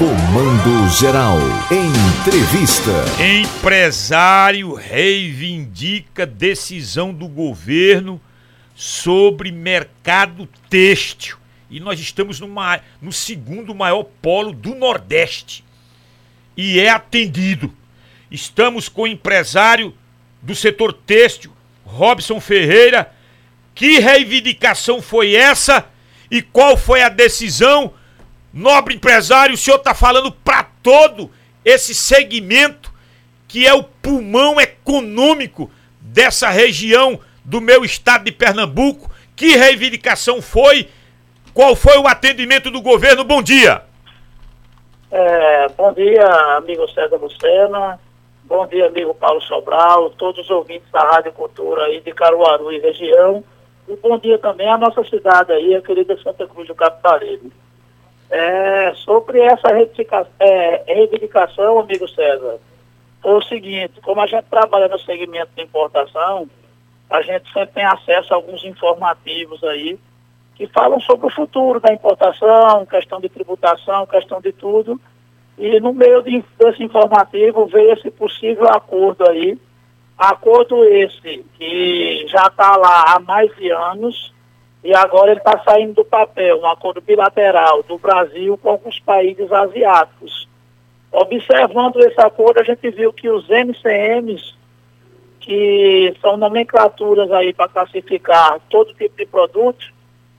Comando Geral. Entrevista. Empresário reivindica decisão do governo sobre mercado têxtil. E nós estamos numa, no segundo maior polo do Nordeste. E é atendido. Estamos com o empresário do setor têxtil, Robson Ferreira. Que reivindicação foi essa? E qual foi a decisão? Nobre empresário, o senhor está falando para todo esse segmento que é o pulmão econômico dessa região do meu estado de Pernambuco. Que reivindicação foi? Qual foi o atendimento do governo? Bom dia. É, bom dia, amigo César Lucena. Bom dia, amigo Paulo Sobral, todos os ouvintes da Rádio Cultura aí de Caruaru e região. E bom dia também à nossa cidade aí, a querida Santa Cruz do Capitalismo. É, sobre essa é, reivindicação, amigo César, foi o seguinte, como a gente trabalha no segmento de importação, a gente sempre tem acesso a alguns informativos aí que falam sobre o futuro da importação, questão de tributação, questão de tudo. E no meio de, desse informativo veio esse possível acordo aí, acordo esse que já está lá há mais de anos, e agora ele está saindo do papel, um acordo bilateral do Brasil com alguns países asiáticos. Observando esse acordo, a gente viu que os MCMs, que são nomenclaturas aí para classificar todo tipo de produto,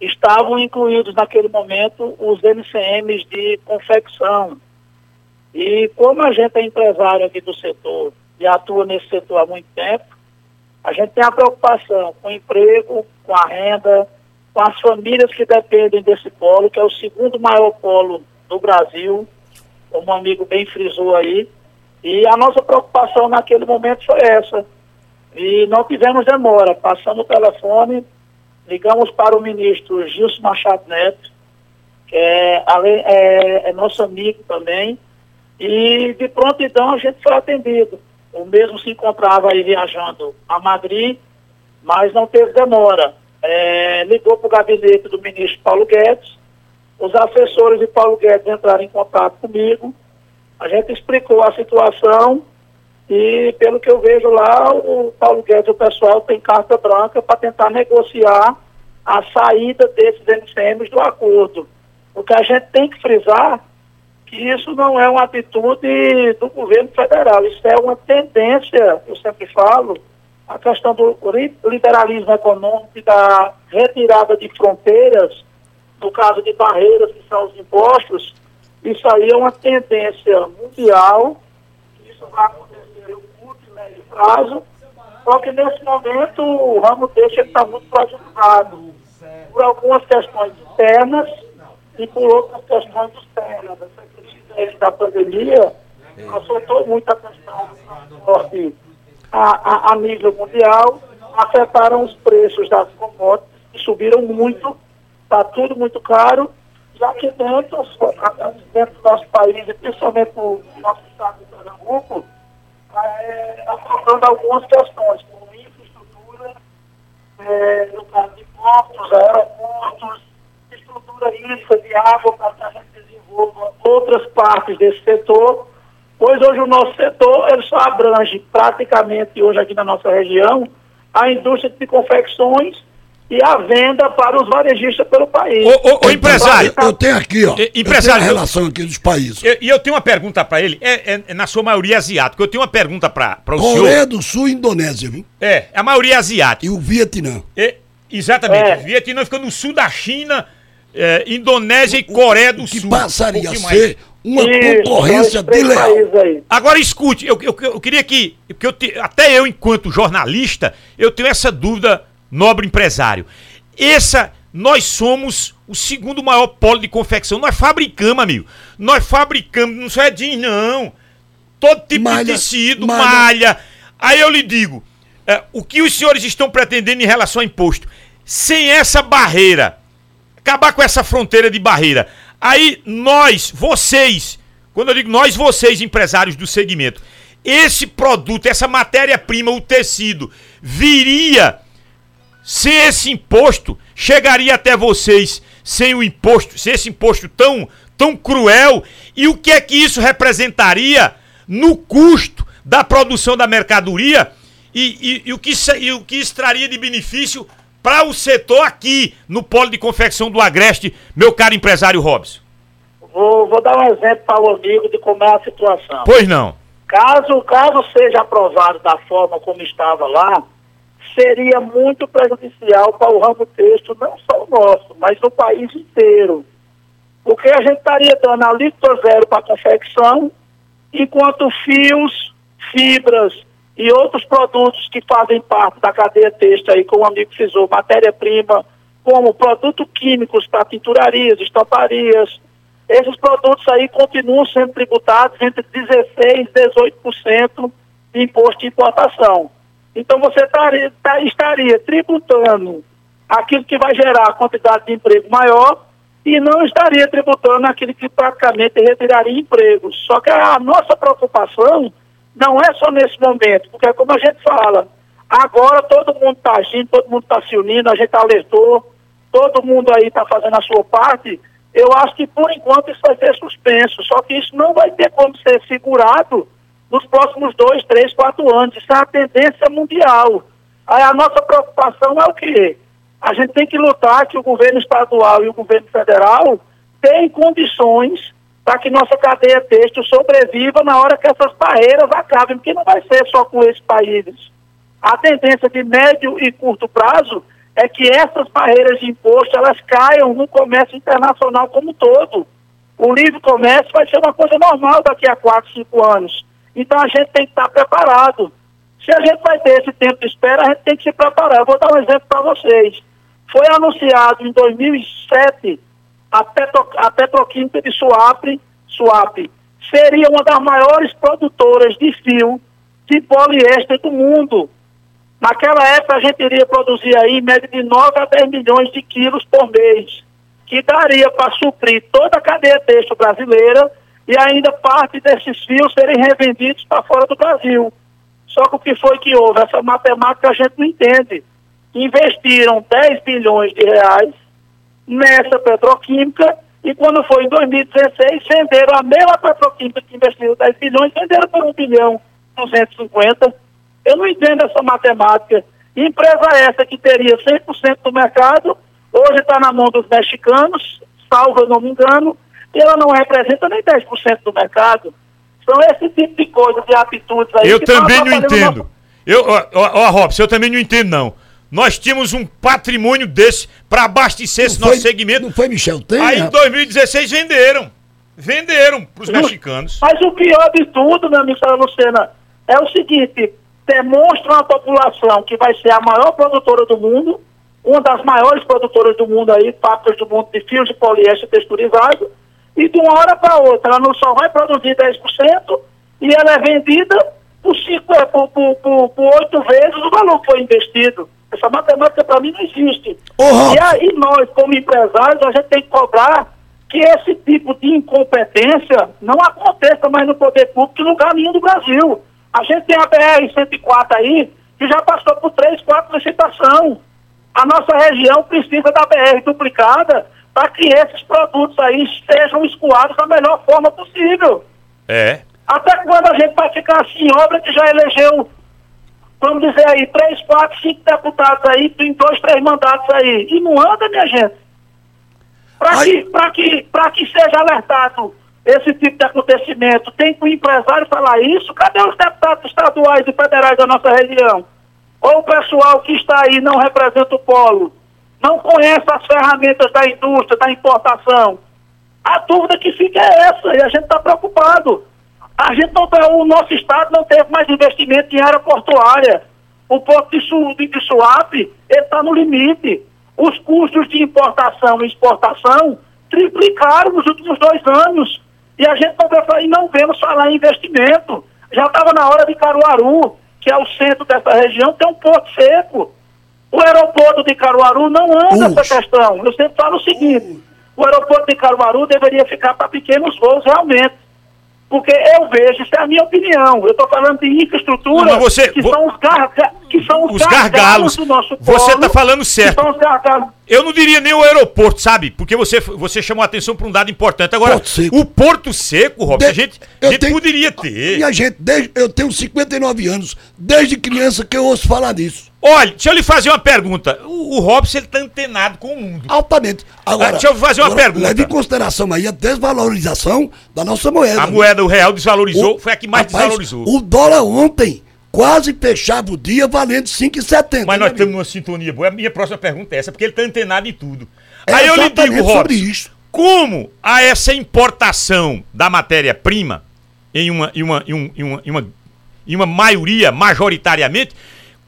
estavam incluídos naquele momento os MCMs de confecção. E como a gente é empresário aqui do setor e atua nesse setor há muito tempo, a gente tem a preocupação com o emprego, com a renda, com as famílias que dependem desse polo, que é o segundo maior polo do Brasil, como um amigo bem frisou aí. E a nossa preocupação naquele momento foi essa. E não tivemos demora. Passamos o telefone, ligamos para o ministro Gilson Machado Neto, que é, é, é nosso amigo também, e de prontidão a gente foi atendido. O mesmo se encontrava aí viajando a Madrid, mas não teve demora é, ligou para o gabinete do ministro Paulo Guedes, os assessores de Paulo Guedes entraram em contato comigo, a gente explicou a situação e, pelo que eu vejo lá, o Paulo Guedes e o pessoal tem carta branca para tentar negociar a saída desses MCMs do acordo. O que a gente tem que frisar que isso não é uma atitude do governo federal, isso é uma tendência, eu sempre falo, a questão do liberalismo econômico e da retirada de fronteiras, no caso de barreiras que são os impostos, isso aí é uma tendência mundial, isso vai acontecer no curto e médio prazo, só que nesse momento o ramo deixa está muito prejudicado por algumas questões internas e por outras questões externas. Essa crise da pandemia afetou muito a questão do transporte a, a, a nível mundial, afetaram os preços das commodities, que subiram muito, está tudo muito caro, já que dentro, dentro do nosso país, e principalmente no nosso estado de Pernambuco, é, afetando algumas questões, como infraestrutura, é, no caso de portos, aeroportos, estrutura hídrica de água para que a gente desenvolva outras partes desse setor, pois hoje o nosso setor ele só abrange praticamente hoje aqui na nossa região a indústria de confecções e a venda para os varejistas pelo país. O, o, o empresário. Eu, eu, tenho aqui, ó. empresário. a relação aqui dos países. E eu, eu, tenho uma pergunta para ele, é, é, é, na sua maioria asiática. Eu tenho uma pergunta para o senhor. Coreia do Sul e Indonésia, viu? É, a maioria asiática. E o Vietnã. É, exatamente. É. O Vietnã fica no sul da China, é, Indonésia e Coreia do o que Sul. passaria um a ser uma Isso, concorrência desleal. Agora escute, eu, eu, eu queria que, que eu te, até eu, enquanto jornalista, eu tenho essa dúvida, nobre empresário. Essa, nós somos o segundo maior polo de confecção. Nós fabricamos, amigo. Nós fabricamos, não só é jeans, não. Todo tipo malha, de tecido, malha. malha. Aí eu lhe digo, é, o que os senhores estão pretendendo em relação ao imposto? Sem essa barreira, acabar com essa fronteira de barreira, Aí nós, vocês, quando eu digo nós, vocês, empresários do segmento, esse produto, essa matéria-prima, o tecido, viria sem esse imposto, chegaria até vocês sem o imposto, sem esse imposto tão tão cruel e o que é que isso representaria no custo da produção da mercadoria e, e, e o, que, e o que extraria de benefício para o setor aqui no polo de confecção do Agreste, meu caro empresário Robson? Vou, vou dar um exemplo para o amigo de como é a situação. Pois não. Caso, caso seja aprovado da forma como estava lá, seria muito prejudicial para o ramo texto, não só o nosso, mas do país inteiro. Porque a gente estaria dando a litro zero para a confecção, enquanto fios, fibras e outros produtos que fazem parte da cadeia texto aí, como o amigo frisou, matéria-prima, como produtos químicos para tinturarias, estamparias, esses produtos aí continuam sendo tributados entre 16% e 18% de imposto de importação. Então você estaria, tá, estaria tributando aquilo que vai gerar a quantidade de emprego maior e não estaria tributando aquilo que praticamente retiraria empregos. Só que a nossa preocupação não é só nesse momento, porque como a gente fala, agora todo mundo está agindo, todo mundo está se unindo, a gente alertou, todo mundo aí está fazendo a sua parte, eu acho que por enquanto isso vai ser suspenso, só que isso não vai ter como ser segurado nos próximos dois, três, quatro anos. Isso é a tendência mundial. Aí a nossa preocupação é o quê? A gente tem que lutar que o governo estadual e o governo federal tenham condições para que nossa cadeia têxtil sobreviva na hora que essas barreiras acabem, porque não vai ser só com esses países. A tendência de médio e curto prazo é que essas barreiras de imposto elas caiam no comércio internacional como um todo. O livre comércio vai ser uma coisa normal daqui a 4, 5 anos. Então a gente tem que estar preparado. Se a gente vai ter esse tempo de espera, a gente tem que se preparar. Eu vou dar um exemplo para vocês. Foi anunciado em 2007 a, Petro, a Petroquímica de Suape, Suape seria uma das maiores produtoras de fio de poliéster do mundo. Naquela época a gente iria produzir aí em média de 9 a 10 milhões de quilos por mês, que daria para suprir toda a cadeia texto brasileira e ainda parte desses fios serem revendidos para fora do Brasil. Só que o que foi que houve? Essa matemática a gente não entende. Investiram 10 bilhões de reais nessa petroquímica e quando foi em 2016 venderam a mesma petroquímica que investiu 10 bilhões, venderam por 1 bilhão 250 eu não entendo essa matemática. Empresa essa que teria 100% do mercado, hoje está na mão dos mexicanos, salvo eu não me engano, e ela não representa nem 10% do mercado. São esse tipo de coisa, de atitudes aí. Eu também não entendo. Nosso... Eu, ó, ó, Robson, eu também não entendo, não. Nós tínhamos um patrimônio desse para abastecer não esse foi, nosso segmento. Não foi Michel Temer? Aí em 2016 venderam. Venderam para os mexicanos. Mas o pior de tudo, meu amigo Lucena, é o seguinte: demonstram à população que vai ser a maior produtora do mundo, uma das maiores produtoras do mundo aí, fábricas do mundo de fios de poliéster texturizado, e de uma hora para outra ela não só vai produzir 10% e ela é vendida por, cinco, por, por, por, por oito vezes o valor que foi investido. Essa matemática para mim não existe. Uhum. E aí nós, como empresários, a gente tem que cobrar que esse tipo de incompetência não aconteça mais no poder público em lugar nenhum do Brasil. A gente tem a BR-104 aí, que já passou por três, quatro licitações. A nossa região precisa da BR duplicada para que esses produtos aí sejam escoados da melhor forma possível. É. Até quando a gente vai ficar assim, obra que já elegeu, vamos dizer aí, três, quatro, cinco deputados aí, em dois, três mandatos aí. E não anda, minha gente. Para que, que, que seja alertado esse tipo de acontecimento, tem que o empresário falar isso? Cadê os deputados estaduais e federais da nossa região? Ou o pessoal que está aí não representa o polo? Não conhece as ferramentas da indústria, da importação? A dúvida que fica é essa, e a gente está preocupado. A gente não tá, o nosso estado não teve mais investimento em área portuária. O porto de, Su, de Suape está no limite. Os custos de importação e exportação triplicaram nos últimos dois anos. E a gente não, vê, e não vemos falar em investimento. Já estava na hora de Caruaru, que é o centro dessa região, ter um porto seco. O aeroporto de Caruaru não anda essa questão. Eu sempre falo o seguinte: o aeroporto de Caruaru deveria ficar para pequenos voos realmente. Porque eu vejo, isso é a minha opinião. Eu estou falando de infraestrutura, você, que vo... são os carros que são os, os gargalos. do nosso Você tá falando que certo. são os gargalos. Eu não diria nem o aeroporto, sabe? Porque você, você chamou a atenção para um dado importante. Agora, Porto Seco. o Porto Seco, Robson, a gente, a gente tenho- poderia ter. E a gente, desde, eu tenho 59 anos, desde criança que eu ouço falar disso. Olha, deixa eu lhe fazer uma pergunta. O, o Robson, ele tá antenado com o mundo. Altamente. Agora, Ah, deixa eu fazer uma agora, pergunta. Leve em consideração aí a desvalorização da nossa moeda. A moeda, o real desvalorizou, O- foi a que mais rapaz, desvalorizou. O dólar ontem quase fechava o dia valendo 5,70. Mas né, nós estamos numa sintonia boa. A minha próxima pergunta é essa, porque ele tá antenado em tudo. É Aí eu lhe digo, Robson, como a essa importação da matéria-prima, em uma, em, uma, em, um- em uma, em uma, em uma maioria, majoritariamente,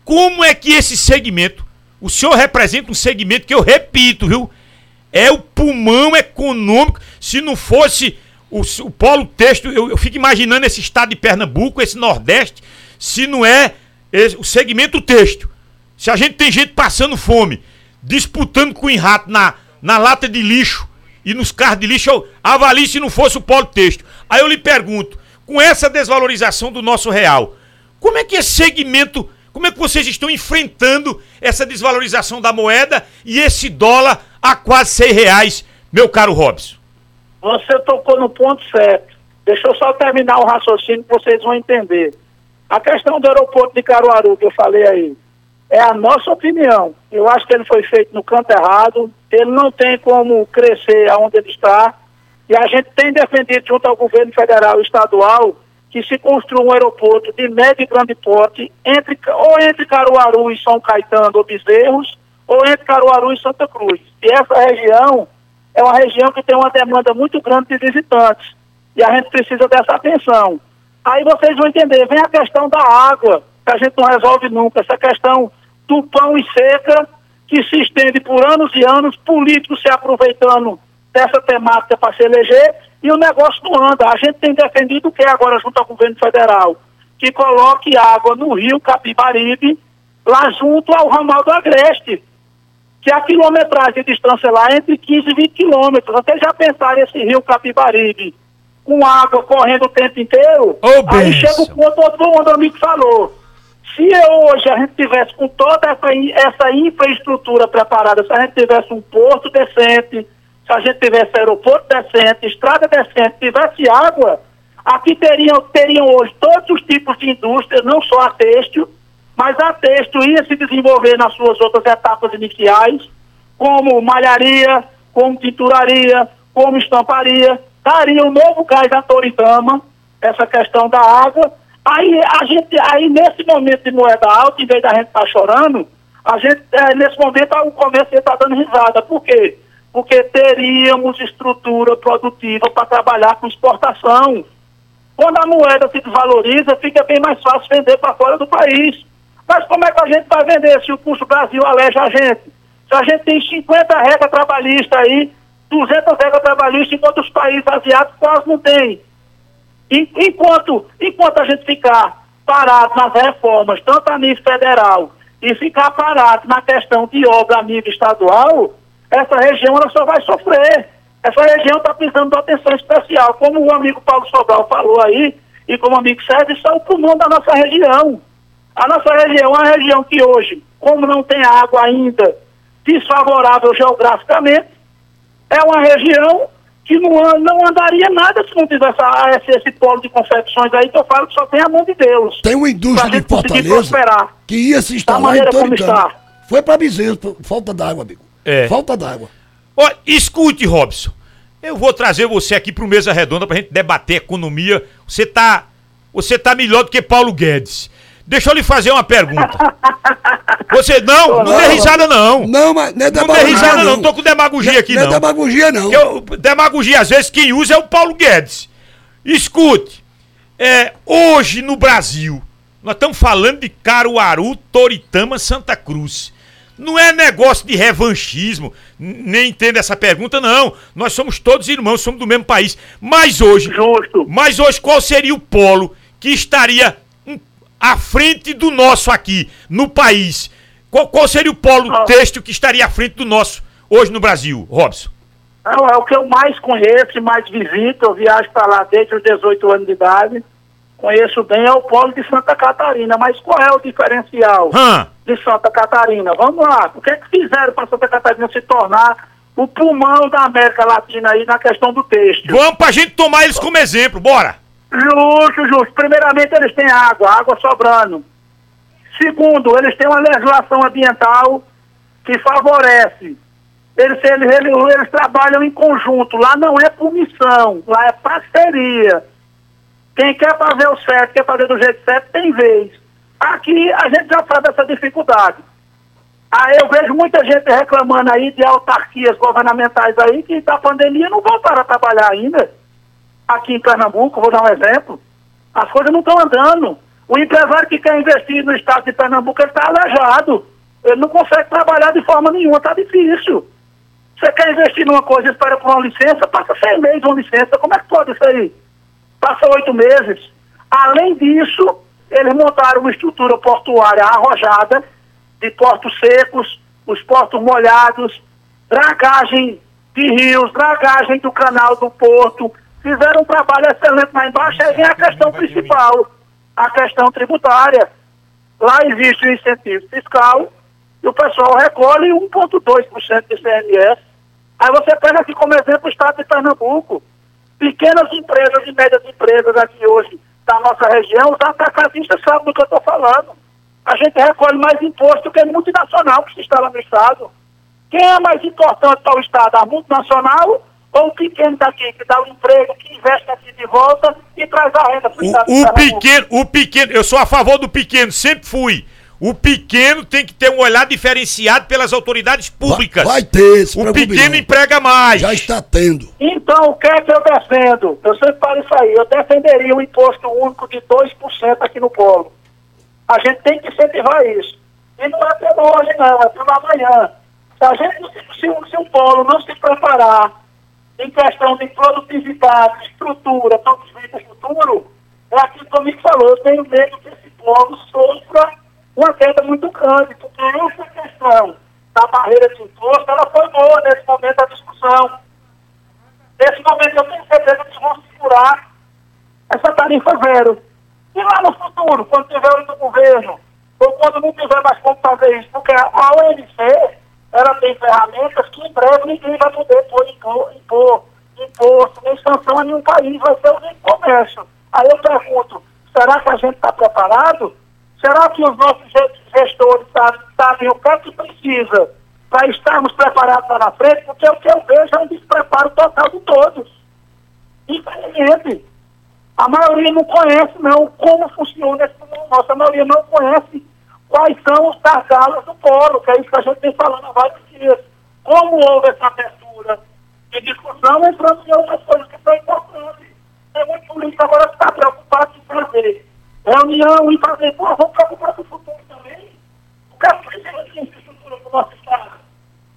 como é que esse segmento, o senhor representa um segmento que eu repito, viu? É o pulmão econômico. Se não fosse o, o polo têxtil, eu, eu fico imaginando esse estado de Pernambuco, esse Nordeste, se não é esse- o segmento têxtil. Se a gente tem gente passando fome, disputando com o rato na, na lata de lixo e nos carros de lixo, avalie se não fosse o polo têxtil. Aí eu lhe pergunto, com essa desvalorização do nosso real, como é que esse segmento, como é que vocês estão enfrentando essa desvalorização da moeda e esse dólar a quase seis reais, meu caro Robson? Você tocou no ponto certo. Deixa eu só terminar o raciocínio que vocês vão entender. A questão do aeroporto de Caruaru, que eu falei aí, é a nossa opinião. Eu acho que ele foi feito no canto errado, ele não tem como crescer aonde ele está, e a gente tem defendido junto ao governo federal e estadual que se construa um aeroporto de médio e grande porte entre, ou entre Caruaru e São Caetano ou Bezerros, ou entre Caruaru e Santa Cruz. E essa região é uma região que tem uma demanda muito grande de visitantes. E a gente precisa dessa atenção. Aí vocês vão entender, vem a questão da água, que a gente não resolve nunca, essa questão do pão e seca, que se estende por anos e anos, políticos se aproveitando dessa temática para se eleger, e o negócio não anda. A gente tem defendido o que agora junto ao governo federal? Que coloque água no rio Capibaribe, lá junto ao ramal do Agreste que a quilometragem de distância lá é entre 15 e 20 quilômetros. Vocês já pensaram esse rio Capibaribe com água correndo o tempo inteiro? Ô, Aí chega o ponto outro o amigo falou. Se hoje a gente tivesse com toda essa, essa infraestrutura preparada, se a gente tivesse um porto decente, se a gente tivesse aeroporto decente, estrada decente, tivesse água, aqui teriam, teriam hoje todos os tipos de indústrias, não só a têxtil, mas a texto ia se desenvolver nas suas outras etapas iniciais, como malharia, como tinturaria, como estamparia, daria um novo gás à Toritama, essa questão da água. Aí a gente, aí nesse momento de moeda alta, em vez da gente estar chorando, a gente, eh, nesse momento o comércio está dando risada. Por quê? Porque teríamos estrutura produtiva para trabalhar com exportação. Quando a moeda se desvaloriza, fica bem mais fácil vender para fora do país. Mas como é que a gente vai vender se o custo Brasil aleja a gente? Se a gente tem 50 regras trabalhistas aí, 200 regras trabalhistas, enquanto os países asiáticos quase não têm. En- Enquanto, enquanto a gente ficar parado nas reformas, tanto a nível federal, e ficar parado na questão de obra a nível estadual, essa região ela só vai sofrer. Essa região está precisando de atenção especial. Como o amigo Paulo Sobral falou aí, e como o amigo Sérgio, isso é o pulmão da nossa região. A nossa região é uma região que hoje, como não tem água ainda desfavorável geograficamente, é uma região que não, não andaria nada se não tivesse a- esse, esse polo de confecções aí, que eu falo que só tem a mão de Deus. Tem uma indústria de Fortaleza prosperar. que ia se instalar maneira em está. Foi pra Bezerro, falta d'água, amigo. É. Falta d'água. Ó, escute, Robson. Eu vou trazer você aqui pro Mesa Redonda pra gente debater economia. Você tá, você tá melhor do que Paulo Guedes. Deixa eu lhe fazer uma pergunta. Você não, não, dê risada não. Não, mas não é Não dê demagogia, risada não, não. não tô com demagogia aqui não. não. é demagogia, não. Eu, demagogia, às vezes, quem usa é o Paulo Guedes. Escute, é, hoje no Brasil, nós estamos falando de Caruaru, Toritama, Santa Cruz. Não é negócio de revanchismo, nem entenda essa pergunta, não. Nós somos todos irmãos, somos do mesmo país. Mas hoje, Justo. mas hoje qual seria o polo que estaria à frente do nosso aqui, no país? Qual, qual seria o polo Ah. têxtil que estaria à frente do nosso hoje no Brasil, Robson? É, é o que eu mais conheço e mais visito. Eu viajo para lá desde os 18 anos de idade. Conheço bem, é o polo de Santa Catarina. Mas qual é o diferencial de Santa Catarina? Vamos lá. O que é que fizeram para Santa Catarina se tornar o pulmão da América Latina aí na questão do têxtil? Vamos pra gente tomar eles como exemplo, bora! Justo, justo. Primeiramente, eles têm água, água sobrando. Segundo, eles têm uma legislação ambiental que favorece. Eles, eles, eles, eles trabalham em conjunto. Lá não é missão, lá é parceria. Quem quer fazer o certo, quer fazer do jeito certo, tem vez. Aqui a gente já sabe essa dificuldade. Aí eu vejo muita gente reclamando aí de autarquias governamentais aí que da pandemia não voltaram a trabalhar ainda. Aqui em Pernambuco, vou dar um exemplo. As coisas não estão andando. O empresário que quer investir no estado de Pernambuco, ele está aleijado. Ele não consegue trabalhar de forma nenhuma, está difícil. Você quer investir numa coisa espera por uma licença, passa seis meses uma licença. Como é que pode isso aí? Passa oito meses. Além disso, eles montaram uma estrutura portuária arrojada, de portos secos, os portos molhados, dragagem de rios, dragagem do canal do porto. Fizeram um trabalho excelente lá embaixo. Aí vem a questão principal, a questão tributária. Lá existe o incentivo fiscal e o pessoal recolhe 1,2% de CMS. Aí você pega aqui como exemplo o estado de Pernambuco. Pequenas empresas e médias empresas aqui hoje da nossa região, os atacadistas sabem do que eu estou falando. A gente recolhe mais imposto que a multinacional que se instala no estado. Quem é mais importante para o estado, a multinacional ou o pequeno daqui, que dá o emprego, que investe aqui de volta e traz a renda para o estado O, pequeno, o pequeno, eu sou a favor do pequeno, sempre fui. O pequeno tem que ter um olhar diferenciado pelas autoridades públicas. Vai, vai ter, se O pequeno emprega mais. Já está tendo. Então, o que é que eu defendo? Eu sempre falo isso aí. Eu defenderia um imposto único de 2% aqui no polo. A gente tem que incentivar isso. E não é pelo hoje, não, é pelo amanhã. Se a gente, não se, se o polo não se preparar em questão de produtividade, estrutura, todos os futuro, é aquilo que o Mico falou. Eu tenho medo que esse polo sofra uma queda muito grande, porque essa questão da barreira de imposto, ela foi boa nesse momento da discussão. Nesse momento eu tenho certeza que vão segurar essa tarifa zero. E lá no futuro, quando tiver outro governo, ou quando não tiver mais como fazer isso, porque a OMC, ela tem ferramentas que em breve ninguém vai poder pôr, impor, imposto, nem sanção a nenhum país, vai ser o comércio. Aí eu pergunto, será que a gente está preparado? Será que os nossos gestores sabem, o que é que precisa para estarmos preparados lá na frente? Porque o que eu vejo é um despreparo total de todos. Infelizmente. A maioria não conhece, não, como funciona esse nossa maioria não conhece quais são os gargalos do polo, que é isso que a gente vem falando há vários dias. Como houve essa abertura de discussão, entrando em outras coisas que são importantes. Tem muito político agora que está preocupado em fazer reunião e fazer, pô, vamos preocupar com o futuro também. O que é que precisa de infraestrutura para o nosso Estado?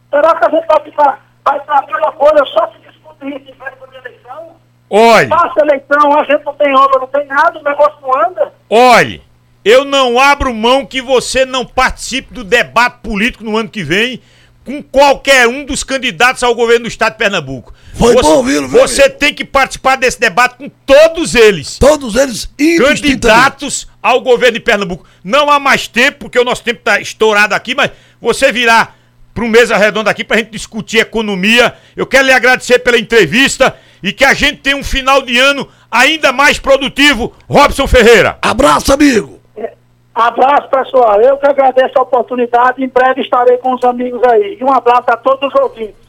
Será que a gente vai ficar, vai estar aquela coisa só se discutir em véspera de eleição? Olhe, Passa a eleição, a gente não tem obra, não tem nada, o negócio não anda. olhe, eu não abro mão que você não participe do debate político no ano que vem com qualquer um dos candidatos ao governo do estado de Pernambuco. Foi você, bom ouvi-lo, Você amigo? tem que participar desse debate com todos eles. Todos eles candidatos ao governo de Pernambuco. Não há mais tempo, porque o nosso tempo está estourado aqui, mas você virá para um mesa redonda aqui para a gente discutir economia. Eu quero lhe agradecer pela entrevista e que a gente tenha um final de ano ainda mais produtivo. Robson Ferreira. Abraço, amigo. Abraço, pessoal. Eu que agradeço a oportunidade. Em breve estarei com os amigos aí. E um abraço a todos os ouvintes.